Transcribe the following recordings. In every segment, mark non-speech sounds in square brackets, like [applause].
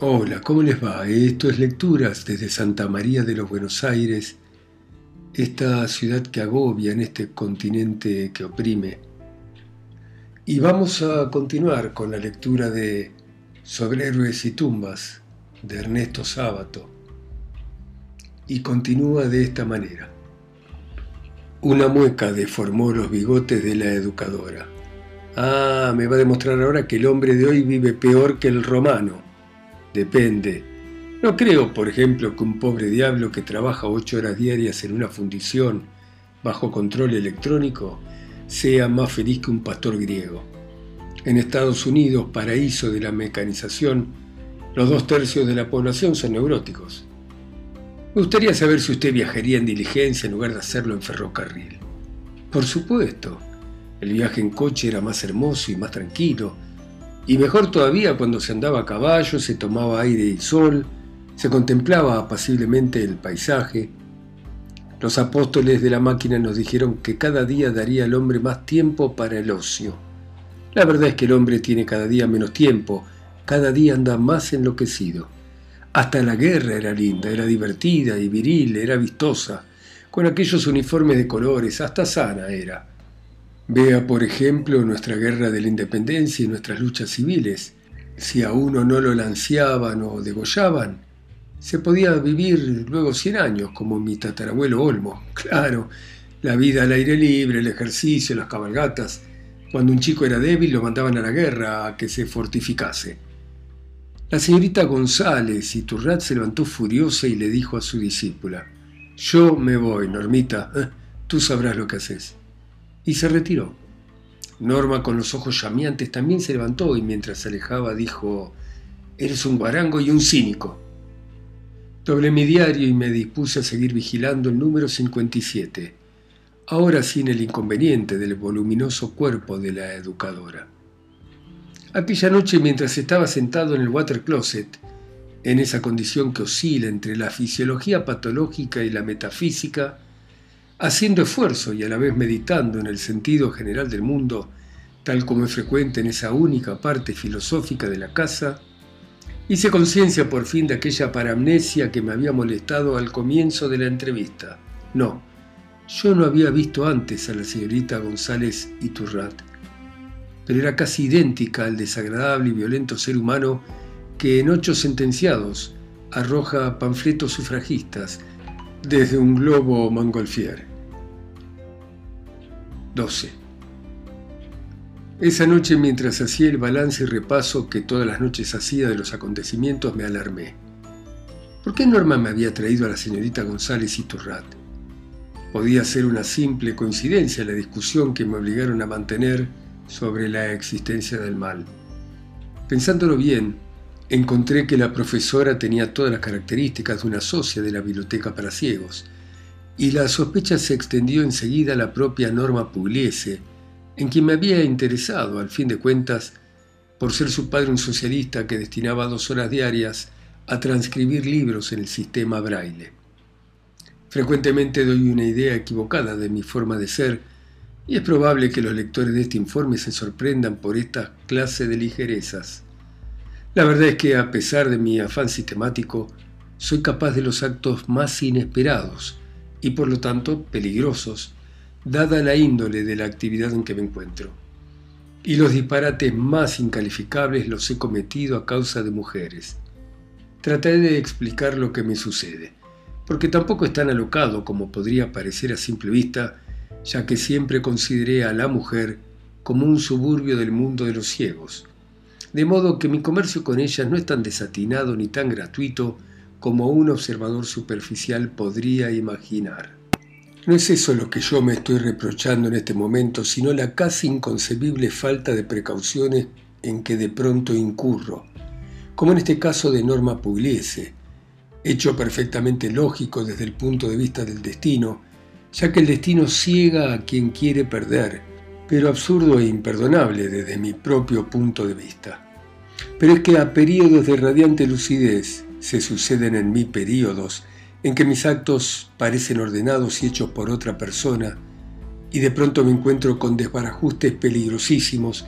Hola, ¿cómo les va? Esto es Lecturas desde Santa María de los Buenos Aires, esta ciudad que agobia en este continente que oprime. Y vamos a continuar con la lectura de Sobre héroes y tumbas de Ernesto Sábato. Y continúa de esta manera. Una mueca deformó los bigotes de la educadora. Ah, me va a demostrar ahora que el hombre de hoy vive peor que el romano Depende. No creo, por ejemplo, que un pobre diablo que trabaja ocho horas diarias en una fundición bajo control electrónico sea más feliz que un pastor griego. En Estados Unidos, paraíso de la mecanización, los dos tercios de la población son neuróticos. Me gustaría saber si usted viajaría en diligencia en lugar de hacerlo en ferrocarril. Por supuesto, el viaje en coche era más hermoso y más tranquilo, y mejor todavía cuando se andaba a caballo, se tomaba aire y sol, se contemplaba apaciblemente el paisaje. Los apóstoles de la máquina nos dijeron que cada día daría al hombre más tiempo para el ocio. La verdad es que el hombre tiene cada día menos tiempo, cada día anda más enloquecido. Hasta la guerra era linda, era divertida y viril, era vistosa, con aquellos uniformes de colores, hasta sana era. Vea, por ejemplo, nuestra guerra de la independencia y nuestras luchas civiles. Si a uno no lo lanceaban o degollaban, se podía vivir luego 100 años, como mi tatarabuelo Olmo. [laughs] Claro, la vida al aire libre, el ejercicio, las cabalgatas. Cuando un chico era débil lo mandaban a la guerra a que se fortificase. La señorita González y Turrat se levantó furiosa y le dijo a su discípula, Yo me voy, Normita, [laughs] tú sabrás lo que haces y se retiró. Norma, con los ojos llameantes, también se levantó y mientras se alejaba dijo, Eres un guarango y un cínico. Doblé mi diario y me dispuse a seguir vigilando el número 57, ahora sin el inconveniente del voluminoso cuerpo de la educadora. Aquella noche, mientras estaba sentado en el water closet, en esa condición que oscila entre la fisiología patológica y la metafísica, haciendo esfuerzo y a la vez meditando en el sentido general del mundo, tal como es frecuente en esa única parte filosófica de la casa, hice conciencia por fin de aquella paramnesia que me había molestado al comienzo de la entrevista. No, yo no había visto antes a la señorita González Iturrat, pero era casi idéntica al desagradable y violento ser humano que en ocho sentenciados arroja panfletos sufragistas desde un globo mongolfier. 12. Esa noche, mientras hacía el balance y repaso que todas las noches hacía de los acontecimientos, me alarmé. ¿Por qué Norma me había traído a la señorita González Iturrat? Podía ser una simple coincidencia la discusión que me obligaron a mantener sobre la existencia del mal. Pensándolo bien, encontré que la profesora tenía todas las características de una socia de la biblioteca para ciegos, y la sospecha se extendió enseguida a la propia Norma Pugliese, en quien me había interesado, al fin de cuentas, por ser su padre un socialista que destinaba dos horas diarias a transcribir libros en el sistema braille. Frecuentemente doy una idea equivocada de mi forma de ser, y es probable que los lectores de este informe se sorprendan por esta clase de ligerezas. La verdad es que, a pesar de mi afán sistemático, soy capaz de los actos más inesperados, y por lo tanto peligrosos, dada la índole de la actividad en que me encuentro. Y los disparates más incalificables los he cometido a causa de mujeres. Trataré de explicar lo que me sucede, porque tampoco es tan alocado como podría parecer a simple vista, ya que siempre consideré a la mujer como un suburbio del mundo de los ciegos, de modo que mi comercio con ellas no es tan desatinado ni tan gratuito como un observador superficial podría imaginar. No es eso lo que yo me estoy reprochando en este momento, sino la casi inconcebible falta de precauciones en que de pronto incurro, como en este caso de Norma Pugliese, hecho perfectamente lógico desde el punto de vista del destino, ya que el destino ciega a quien quiere perder, pero absurdo e imperdonable desde mi propio punto de vista. Pero es que a periodos de radiante lucidez, se suceden en mí periodos en que mis actos parecen ordenados y hechos por otra persona, y de pronto me encuentro con desbarajustes peligrosísimos,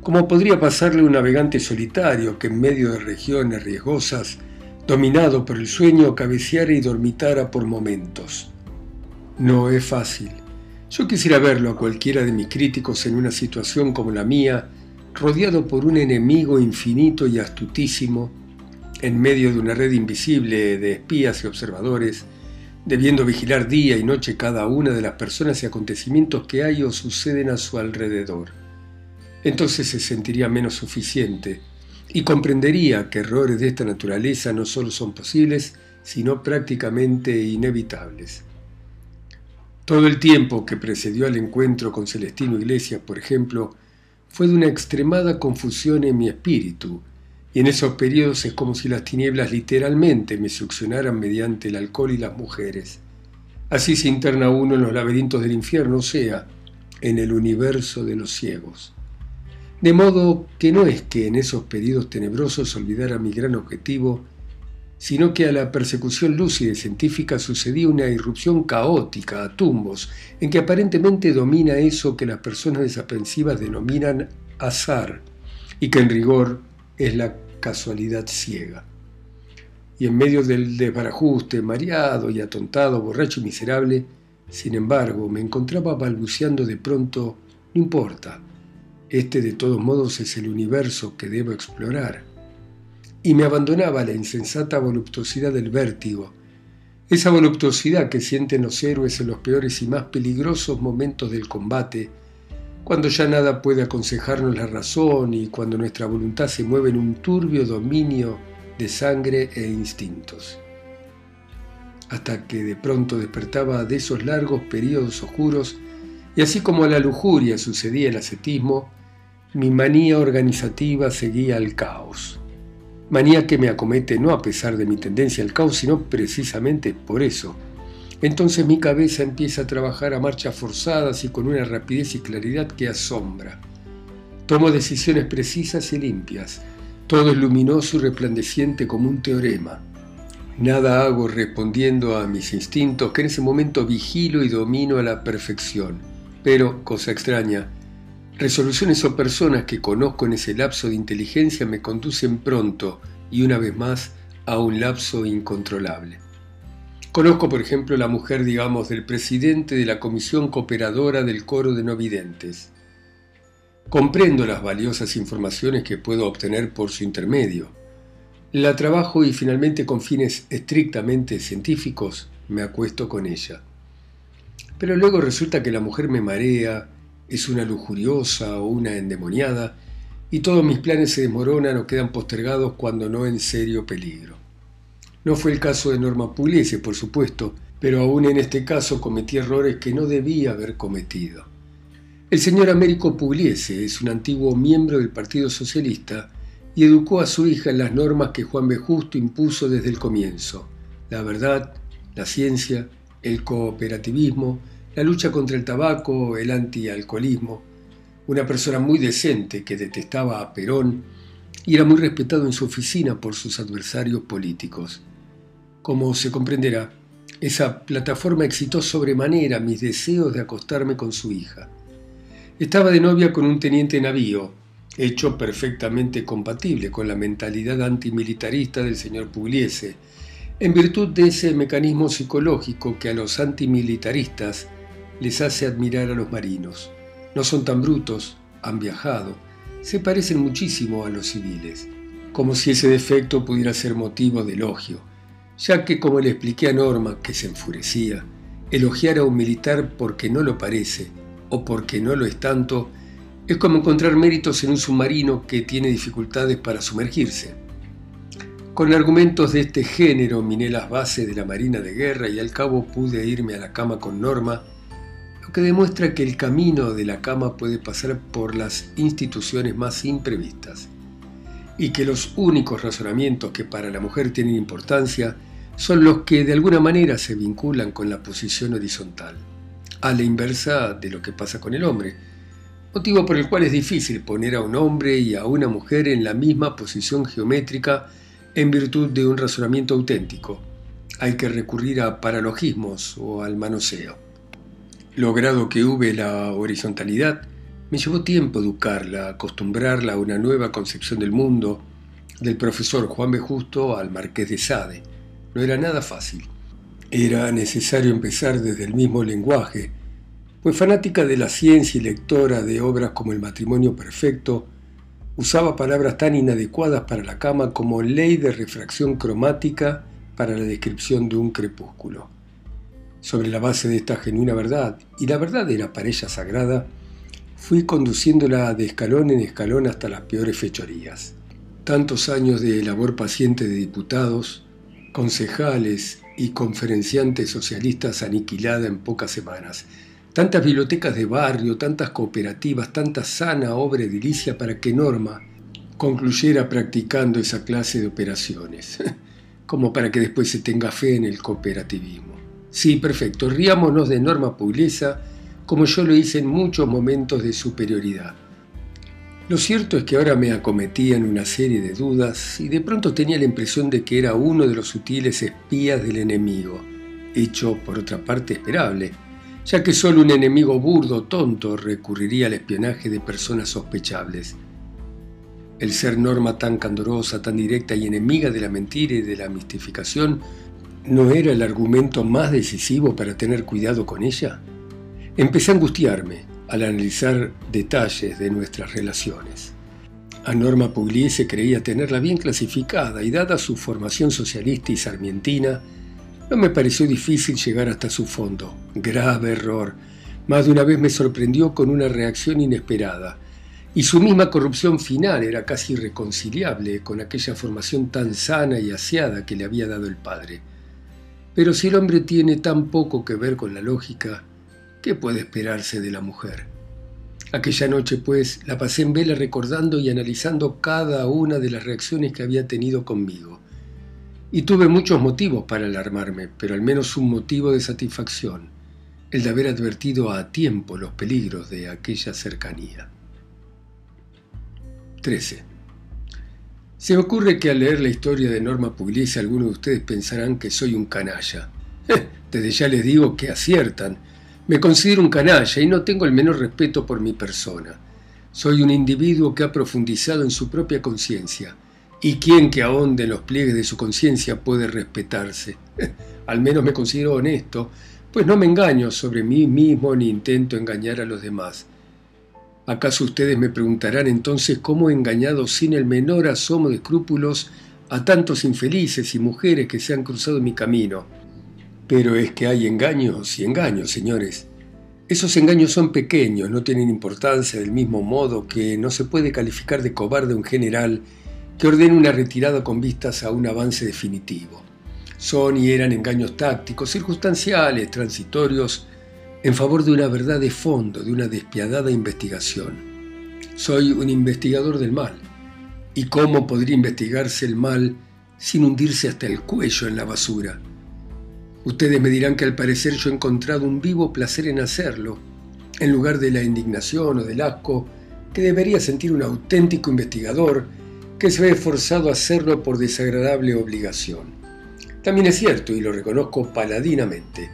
como podría pasarle un navegante solitario que en medio de regiones riesgosas, dominado por el sueño, cabeceara y dormitara por momentos. No es fácil. Yo quisiera verlo a cualquiera de mis críticos en una situación como la mía, rodeado por un enemigo infinito y astutísimo, en medio de una red invisible de espías y observadores, debiendo vigilar día y noche cada una de las personas y acontecimientos que hay o suceden a su alrededor. Entonces se sentiría menos suficiente y comprendería que errores de esta naturaleza no solo son posibles, sino prácticamente inevitables. Todo el tiempo que precedió al encuentro con Celestino Iglesias, por ejemplo, fue de una extremada confusión en mi espíritu, y en esos periodos es como si las tinieblas literalmente me succionaran mediante el alcohol y las mujeres. Así se interna uno en los laberintos del infierno, o sea, en el universo de los ciegos. De modo que no es que en esos periodos tenebrosos olvidara mi gran objetivo, sino que a la persecución lúcida y científica sucedía una irrupción caótica a tumbos, en que aparentemente domina eso que las personas desaprensivas denominan azar, y que en rigor es la casualidad ciega. Y en medio del desbarajuste, mareado y atontado, borracho y miserable, sin embargo, me encontraba balbuceando de pronto, no importa, este de todos modos es el universo que debo explorar. Y me abandonaba la insensata voluptuosidad del vértigo, esa voluptuosidad que sienten los héroes en los peores y más peligrosos momentos del combate, cuando ya nada puede aconsejarnos la razón y cuando nuestra voluntad se mueve en un turbio dominio de sangre e instintos. Hasta que de pronto despertaba de esos largos periodos oscuros y así como a la lujuria sucedía el ascetismo, mi manía organizativa seguía al caos. Manía que me acomete no a pesar de mi tendencia al caos, sino precisamente por eso entonces mi cabeza empieza a trabajar a marchas forzadas y con una rapidez y claridad que asombra. Tomo decisiones precisas y limpias. Todo es luminoso y resplandeciente como un teorema. Nada hago respondiendo a mis instintos que en ese momento vigilo y domino a la perfección. Pero, cosa extraña, resoluciones o personas que conozco en ese lapso de inteligencia me conducen pronto y una vez más a un lapso incontrolable. Conozco, por ejemplo, la mujer, digamos, del presidente de la Comisión Cooperadora del Coro de No Videntes. Comprendo las valiosas informaciones que puedo obtener por su intermedio. La trabajo y finalmente con fines estrictamente científicos me acuesto con ella. Pero luego resulta que la mujer me marea, es una lujuriosa o una endemoniada, y todos mis planes se desmoronan o quedan postergados cuando no en serio peligro. No fue el caso de Norma Pugliese, por supuesto, pero aún en este caso cometí errores que no debía haber cometido. El señor Américo Pugliese es un antiguo miembro del Partido Socialista y educó a su hija en las normas que Juan B. Justo impuso desde el comienzo. La verdad, la ciencia, el cooperativismo, la lucha contra el tabaco, el antialcoholismo. Una persona muy decente que detestaba a Perón y era muy respetado en su oficina por sus adversarios políticos. Como se comprenderá, esa plataforma excitó sobremanera mis deseos de acostarme con su hija. Estaba de novia con un teniente navío, hecho perfectamente compatible con la mentalidad antimilitarista del señor Pugliese, en virtud de ese mecanismo psicológico que a los antimilitaristas les hace admirar a los marinos. No son tan brutos, han viajado, se parecen muchísimo a los civiles, como si ese defecto pudiera ser motivo de elogio ya que, como le expliqué a Norma, que se enfurecía, elogiar a un militar porque no lo parece o porque no lo es tanto, es como encontrar méritos en un submarino que tiene dificultades para sumergirse. Con argumentos de este género miné las bases de la Marina de Guerra y al cabo pude irme a la cama con Norma, lo que demuestra que el camino de la cama puede pasar por las instituciones más imprevistas y que los únicos razonamientos que para la mujer tienen importancia son los que de alguna manera se vinculan con la posición horizontal, a la inversa de lo que pasa con el hombre, motivo por el cual es difícil poner a un hombre y a una mujer en la misma posición geométrica en virtud de un razonamiento auténtico. Hay que recurrir a paralogismos o al manoseo. Logrado que hube la horizontalidad, Me llevó tiempo educarla, acostumbrarla a una nueva concepción del mundo, del profesor Juan B. Justo al marqués de Sade. No era nada fácil. Era necesario empezar desde el mismo lenguaje, pues fanática de la ciencia y lectora de obras como El matrimonio perfecto, usaba palabras tan inadecuadas para la cama como ley de refracción cromática para la descripción de un crepúsculo. Sobre la base de esta genuina verdad, y la verdad era para sagrada, fui conduciéndola de escalón en escalón hasta las peores fechorías. Tantos años de labor paciente de diputados, concejales y conferenciantes socialistas aniquilada en pocas semanas. Tantas bibliotecas de barrio, tantas cooperativas, tanta sana obra edilicia para que Norma concluyera practicando esa clase de operaciones, [laughs] como para que después se tenga fe en el cooperativismo. Sí, perfecto, riámonos de Norma Puglesa como yo lo hice en muchos momentos de superioridad. Lo cierto es que ahora me acometían una serie de dudas y de pronto tenía la impresión de que era uno de los sutiles espías del enemigo, hecho por otra parte esperable, ya que solo un enemigo burdo, tonto, recurriría al espionaje de personas sospechables. El ser norma tan candorosa, tan directa y enemiga de la mentira y de la mistificación, ¿no era el argumento más decisivo para tener cuidado con ella? Empecé a angustiarme, al analizar detalles de nuestras relaciones. A Norma Pugliese creía tenerla bien clasificada y dada su formación socialista y sarmientina, no me pareció difícil llegar hasta su fondo. Grave error. Más de una vez me sorprendió con una reacción inesperada. Y su misma corrupción final era casi irreconciliable con aquella formación tan sana y aseada que le había dado el padre. Pero si el hombre tiene tan poco que ver con la lógica, ¿Qué puede esperarse de la mujer? Aquella noche, pues, la pasé en vela recordando y analizando cada una de las reacciones que había tenido conmigo. Y tuve muchos motivos para alarmarme, pero al menos un motivo de satisfacción, el de haber advertido a tiempo los peligros de aquella cercanía. 13. Se me ocurre que al leer la historia de Norma Pugliese algunos de ustedes pensarán que soy un canalla. [laughs] Desde ya les digo que aciertan, me considero un canalla y no tengo el menor respeto por mi persona. Soy un individuo que ha profundizado en su propia conciencia. ¿Y quien que ahonde en los pliegues de su conciencia puede respetarse? [laughs] Al menos me considero honesto, pues no me engaño sobre mí mismo ni intento engañar a los demás. ¿Acaso ustedes me preguntarán entonces cómo he engañado sin el menor asomo de escrúpulos a tantos infelices y mujeres que se han cruzado mi camino? Pero es que hay engaños y engaños, señores. Esos engaños son pequeños, no tienen importancia del mismo modo que no se puede calificar de cobarde un general que ordena una retirada con vistas a un avance definitivo. Son y eran engaños tácticos, circunstanciales, transitorios, en favor de una verdad de fondo, de una despiadada investigación. Soy un investigador del mal. ¿Y cómo podría investigarse el mal sin hundirse hasta el cuello en la basura? Ustedes me dirán que al parecer yo he encontrado un vivo placer en hacerlo, en lugar de la indignación o del asco que debería sentir un auténtico investigador que se ve forzado a hacerlo por desagradable obligación. También es cierto, y lo reconozco paladinamente,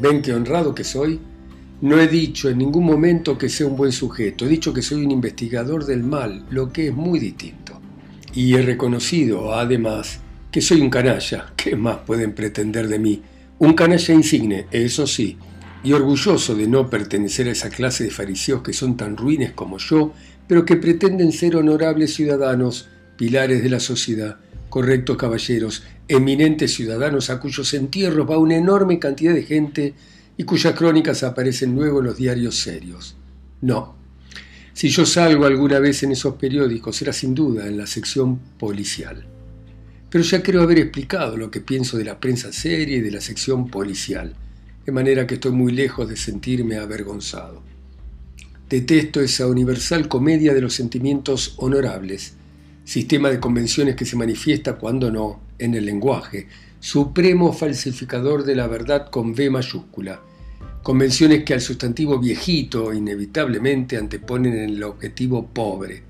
ven qué honrado que soy. No he dicho en ningún momento que sea un buen sujeto, he dicho que soy un investigador del mal, lo que es muy distinto. Y he reconocido, además, que soy un canalla. ¿Qué más pueden pretender de mí? Un canalla insigne, eso sí, y orgulloso de no pertenecer a esa clase de fariseos que son tan ruines como yo, pero que pretenden ser honorables ciudadanos, pilares de la sociedad, correctos caballeros, eminentes ciudadanos a cuyos entierros va una enorme cantidad de gente y cuyas crónicas aparecen luego en los diarios serios. No. Si yo salgo alguna vez en esos periódicos, será sin duda en la sección policial pero ya creo haber explicado lo que pienso de la prensa seria y de la sección policial, de manera que estoy muy lejos de sentirme avergonzado. Detesto esa universal comedia de los sentimientos honorables, sistema de convenciones que se manifiesta cuando no en el lenguaje, supremo falsificador de la verdad con V mayúscula, convenciones que al sustantivo viejito inevitablemente anteponen en el objetivo pobre,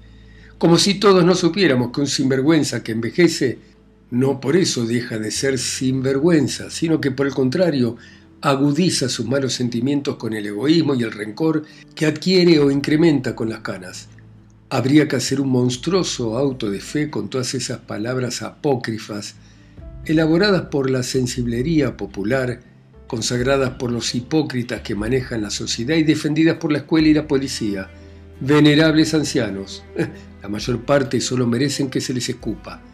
como si todos no supiéramos que un sinvergüenza que envejece no por eso deja de ser sinvergüenza, sino que por el contrario agudiza sus malos sentimientos con el egoísmo y el rencor que adquiere o incrementa con las canas. Habría que hacer un monstruoso auto de fe con todas esas palabras apócrifas, elaboradas por la sensiblería popular, consagradas por los hipócritas que manejan la sociedad y defendidas por la escuela y la policía. Venerables ancianos, [laughs] la mayor parte solo merecen que se les escupa.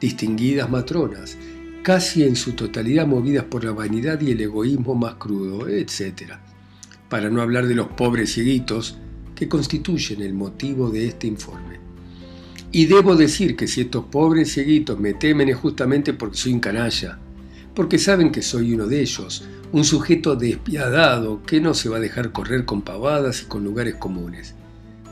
Distinguidas matronas, casi en su totalidad movidas por la vanidad y el egoísmo más crudo, etc. Para no hablar de los pobres cieguitos que constituyen el motivo de este informe. Y debo decir que si estos pobres cieguitos me temen es justamente porque soy un canalla, porque saben que soy uno de ellos, un sujeto despiadado que no se va a dejar correr con pavadas y con lugares comunes.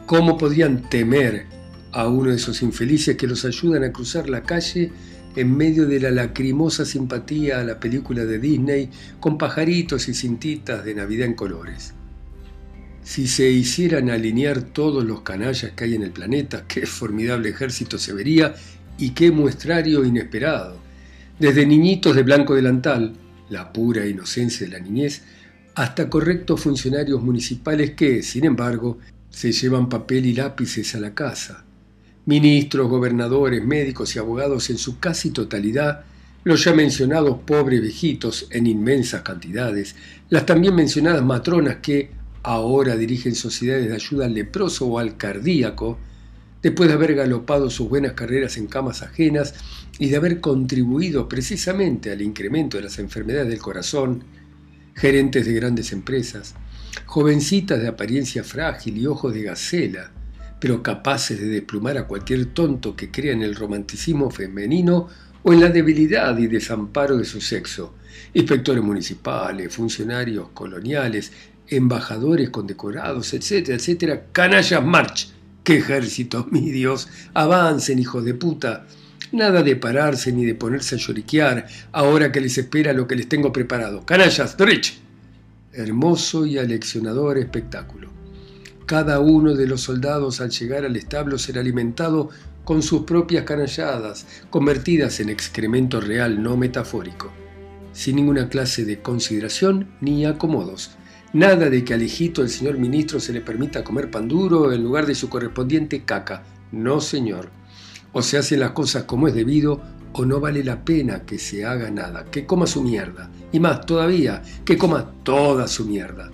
¿Cómo podrían temer a uno de esos infelices que los ayudan a cruzar la calle en medio de la lacrimosa simpatía a la película de Disney con pajaritos y cintitas de Navidad en colores. Si se hicieran alinear todos los canallas que hay en el planeta, qué formidable ejército se vería y qué muestrario inesperado. Desde niñitos de blanco delantal, la pura inocencia de la niñez, hasta correctos funcionarios municipales que, sin embargo, se llevan papel y lápices a la casa ministros, gobernadores, médicos y abogados en su casi totalidad, los ya mencionados pobres viejitos en inmensas cantidades, las también mencionadas matronas que ahora dirigen sociedades de ayuda al leproso o al cardíaco, después de haber galopado sus buenas carreras en camas ajenas y de haber contribuido precisamente al incremento de las enfermedades del corazón, gerentes de grandes empresas, jovencitas de apariencia frágil y ojos de gacela, pero capaces de desplumar a cualquier tonto que crea en el romanticismo femenino o en la debilidad y desamparo de su sexo. Inspectores municipales, funcionarios coloniales, embajadores condecorados, etcétera, etcétera. Canallas march. ¡Qué ejército, mi Dios! Avancen, hijos de puta. Nada de pararse ni de ponerse a lloriquear ahora que les espera lo que les tengo preparado. Canallas, derecha. Hermoso y aleccionador espectáculo. Cada uno de los soldados al llegar al establo será alimentado con sus propias canalladas, convertidas en excremento real, no metafórico, sin ninguna clase de consideración ni acomodos. Nada de que al hijito del señor ministro se le permita comer pan duro en lugar de su correspondiente caca. No, señor. O se hacen las cosas como es debido, o no vale la pena que se haga nada, que coma su mierda. Y más todavía, que coma toda su mierda.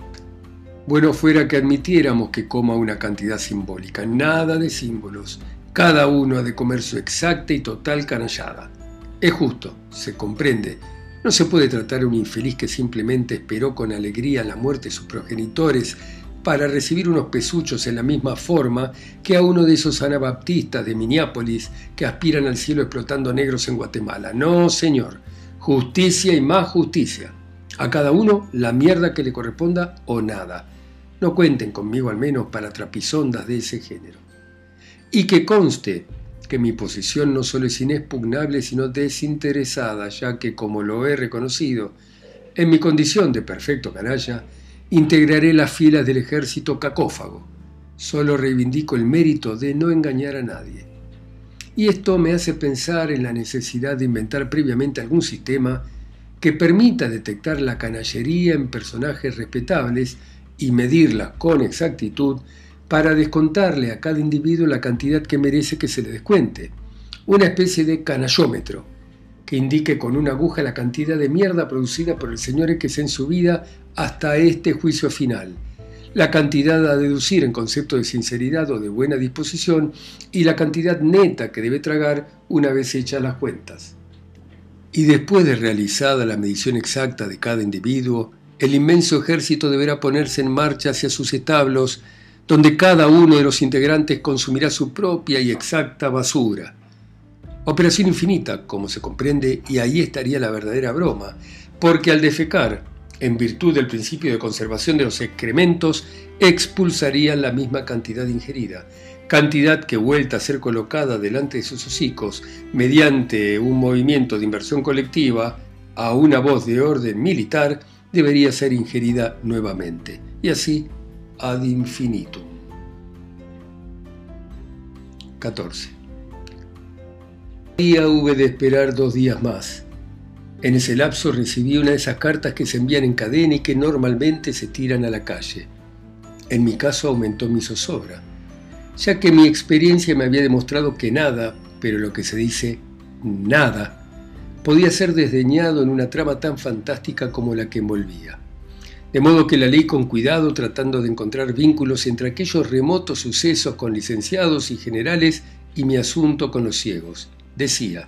Bueno fuera que admitiéramos que coma una cantidad simbólica, nada de símbolos. Cada uno ha de comer su exacta y total canallada. Es justo, se comprende. No se puede tratar a un infeliz que simplemente esperó con alegría la muerte de sus progenitores para recibir unos pesuchos en la misma forma que a uno de esos anabaptistas de Minneapolis que aspiran al cielo explotando negros en Guatemala. No, señor. Justicia y más justicia. A cada uno la mierda que le corresponda o nada. No cuenten conmigo al menos para trapisondas de ese género. Y que conste que mi posición no solo es inexpugnable, sino desinteresada, ya que, como lo he reconocido, en mi condición de perfecto canalla, integraré las filas del ejército cacófago. Solo reivindico el mérito de no engañar a nadie. Y esto me hace pensar en la necesidad de inventar previamente algún sistema que permita detectar la canallería en personajes respetables y medirla con exactitud para descontarle a cada individuo la cantidad que merece que se le descuente. Una especie de canallómetro que indique con una aguja la cantidad de mierda producida por el señor X en su vida hasta este juicio final, la cantidad a deducir en concepto de sinceridad o de buena disposición y la cantidad neta que debe tragar una vez hechas las cuentas. Y después de realizada la medición exacta de cada individuo, el inmenso ejército deberá ponerse en marcha hacia sus establos, donde cada uno de los integrantes consumirá su propia y exacta basura. Operación infinita, como se comprende, y ahí estaría la verdadera broma, porque al defecar, en virtud del principio de conservación de los excrementos, expulsarían la misma cantidad ingerida, cantidad que vuelta a ser colocada delante de sus hocicos mediante un movimiento de inversión colectiva a una voz de orden militar, debería ser ingerida nuevamente, y así ad infinitum. 14. Día hube de esperar dos días más. En ese lapso recibí una de esas cartas que se envían en cadena y que normalmente se tiran a la calle. En mi caso aumentó mi zozobra, ya que mi experiencia me había demostrado que nada, pero lo que se dice nada, podía ser desdeñado en una trama tan fantástica como la que envolvía. De modo que la leí con cuidado tratando de encontrar vínculos entre aquellos remotos sucesos con licenciados y generales y mi asunto con los ciegos. Decía,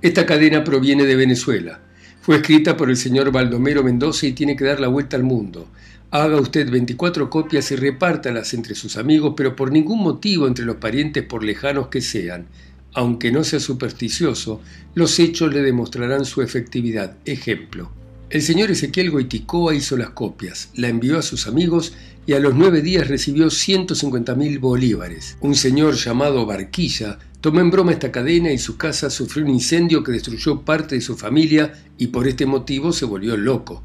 esta cadena proviene de Venezuela. Fue escrita por el señor Baldomero Mendoza y tiene que dar la vuelta al mundo. Haga usted 24 copias y repártalas entre sus amigos, pero por ningún motivo entre los parientes por lejanos que sean. Aunque no sea supersticioso, los hechos le demostrarán su efectividad. Ejemplo. El señor Ezequiel Goiticoa hizo las copias, la envió a sus amigos y a los nueve días recibió 150 mil bolívares. Un señor llamado Barquilla tomó en broma esta cadena y su casa sufrió un incendio que destruyó parte de su familia y por este motivo se volvió loco.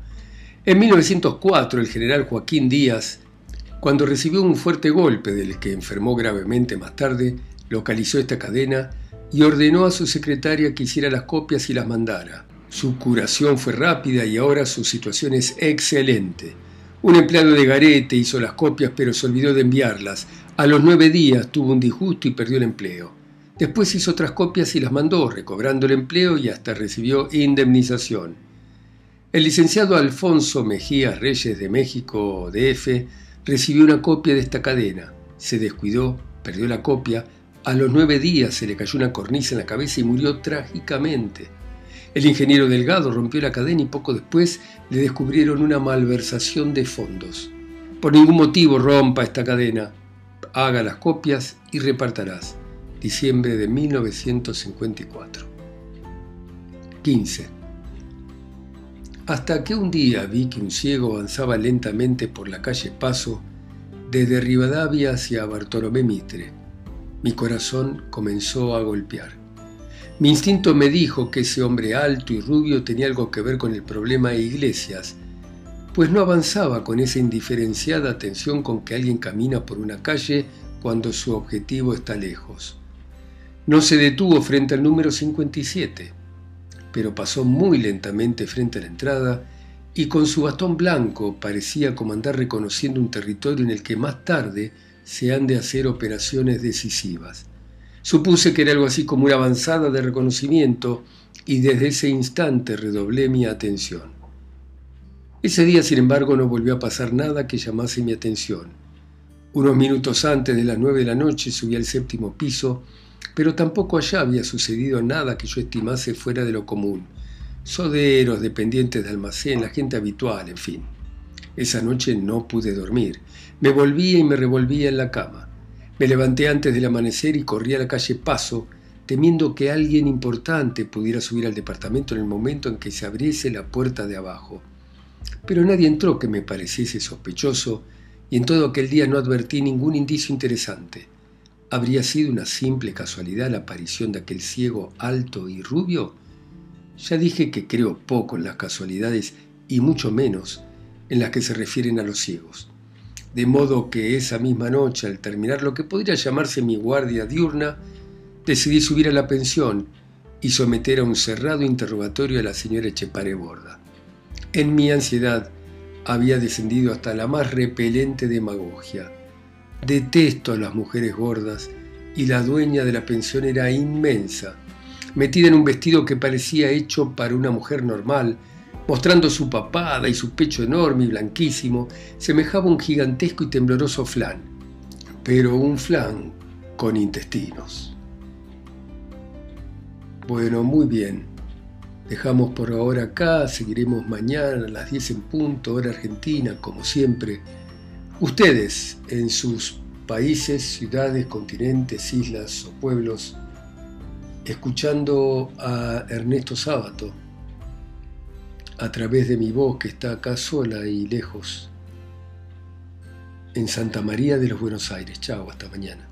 En 1904 el general Joaquín Díaz, cuando recibió un fuerte golpe del que enfermó gravemente más tarde, localizó esta cadena y ordenó a su secretaria que hiciera las copias y las mandara. Su curación fue rápida y ahora su situación es excelente. Un empleado de Garete hizo las copias pero se olvidó de enviarlas. A los nueve días tuvo un disgusto y perdió el empleo. Después hizo otras copias y las mandó, recobrando el empleo y hasta recibió indemnización. El licenciado Alfonso Mejía Reyes de México, DF, recibió una copia de esta cadena. Se descuidó, perdió la copia. A los nueve días se le cayó una cornisa en la cabeza y murió trágicamente. El ingeniero Delgado rompió la cadena y poco después le descubrieron una malversación de fondos. Por ningún motivo rompa esta cadena. Haga las copias y repartarás. Diciembre de 1954. 15. Hasta que un día vi que un ciego avanzaba lentamente por la calle Paso desde Rivadavia hacia Bartolomé Mitre. Mi corazón comenzó a golpear. Mi instinto me dijo que ese hombre alto y rubio tenía algo que ver con el problema de iglesias, pues no avanzaba con esa indiferenciada atención con que alguien camina por una calle cuando su objetivo está lejos. No se detuvo frente al número 57, pero pasó muy lentamente frente a la entrada y con su bastón blanco parecía como andar reconociendo un territorio en el que más tarde se han de hacer operaciones decisivas. Supuse que era algo así como una avanzada de reconocimiento y desde ese instante redoblé mi atención. Ese día, sin embargo, no volvió a pasar nada que llamase mi atención. Unos minutos antes de las nueve de la noche subí al séptimo piso, pero tampoco allá había sucedido nada que yo estimase fuera de lo común. Soderos, dependientes de almacén, la gente habitual, en fin. Esa noche no pude dormir. Me volvía y me revolvía en la cama. Me levanté antes del amanecer y corrí a la calle Paso, temiendo que alguien importante pudiera subir al departamento en el momento en que se abriese la puerta de abajo. Pero nadie entró que me pareciese sospechoso, y en todo aquel día no advertí ningún indicio interesante. ¿Habría sido una simple casualidad la aparición de aquel ciego alto y rubio? Ya dije que creo poco en las casualidades y mucho menos en las que se refieren a los ciegos de modo que esa misma noche, al terminar lo que podría llamarse mi guardia diurna, decidí subir a la pensión y someter a un cerrado interrogatorio a la señora Echepare Borda. En mi ansiedad había descendido hasta la más repelente demagogia. Detesto a las mujeres gordas y la dueña de la pensión era inmensa, metida en un vestido que parecía hecho para una mujer normal, mostrando su papada y su pecho enorme y blanquísimo, semejaba un gigantesco y tembloroso flan, pero un flan con intestinos. Bueno, muy bien. Dejamos por ahora acá, seguiremos mañana a las 10 en punto, hora argentina, como siempre. Ustedes, en sus países, ciudades, continentes, islas o pueblos, escuchando a Ernesto Sábato a través de mi voz que está acá sola y lejos, en Santa María de los Buenos Aires. Chao, hasta mañana.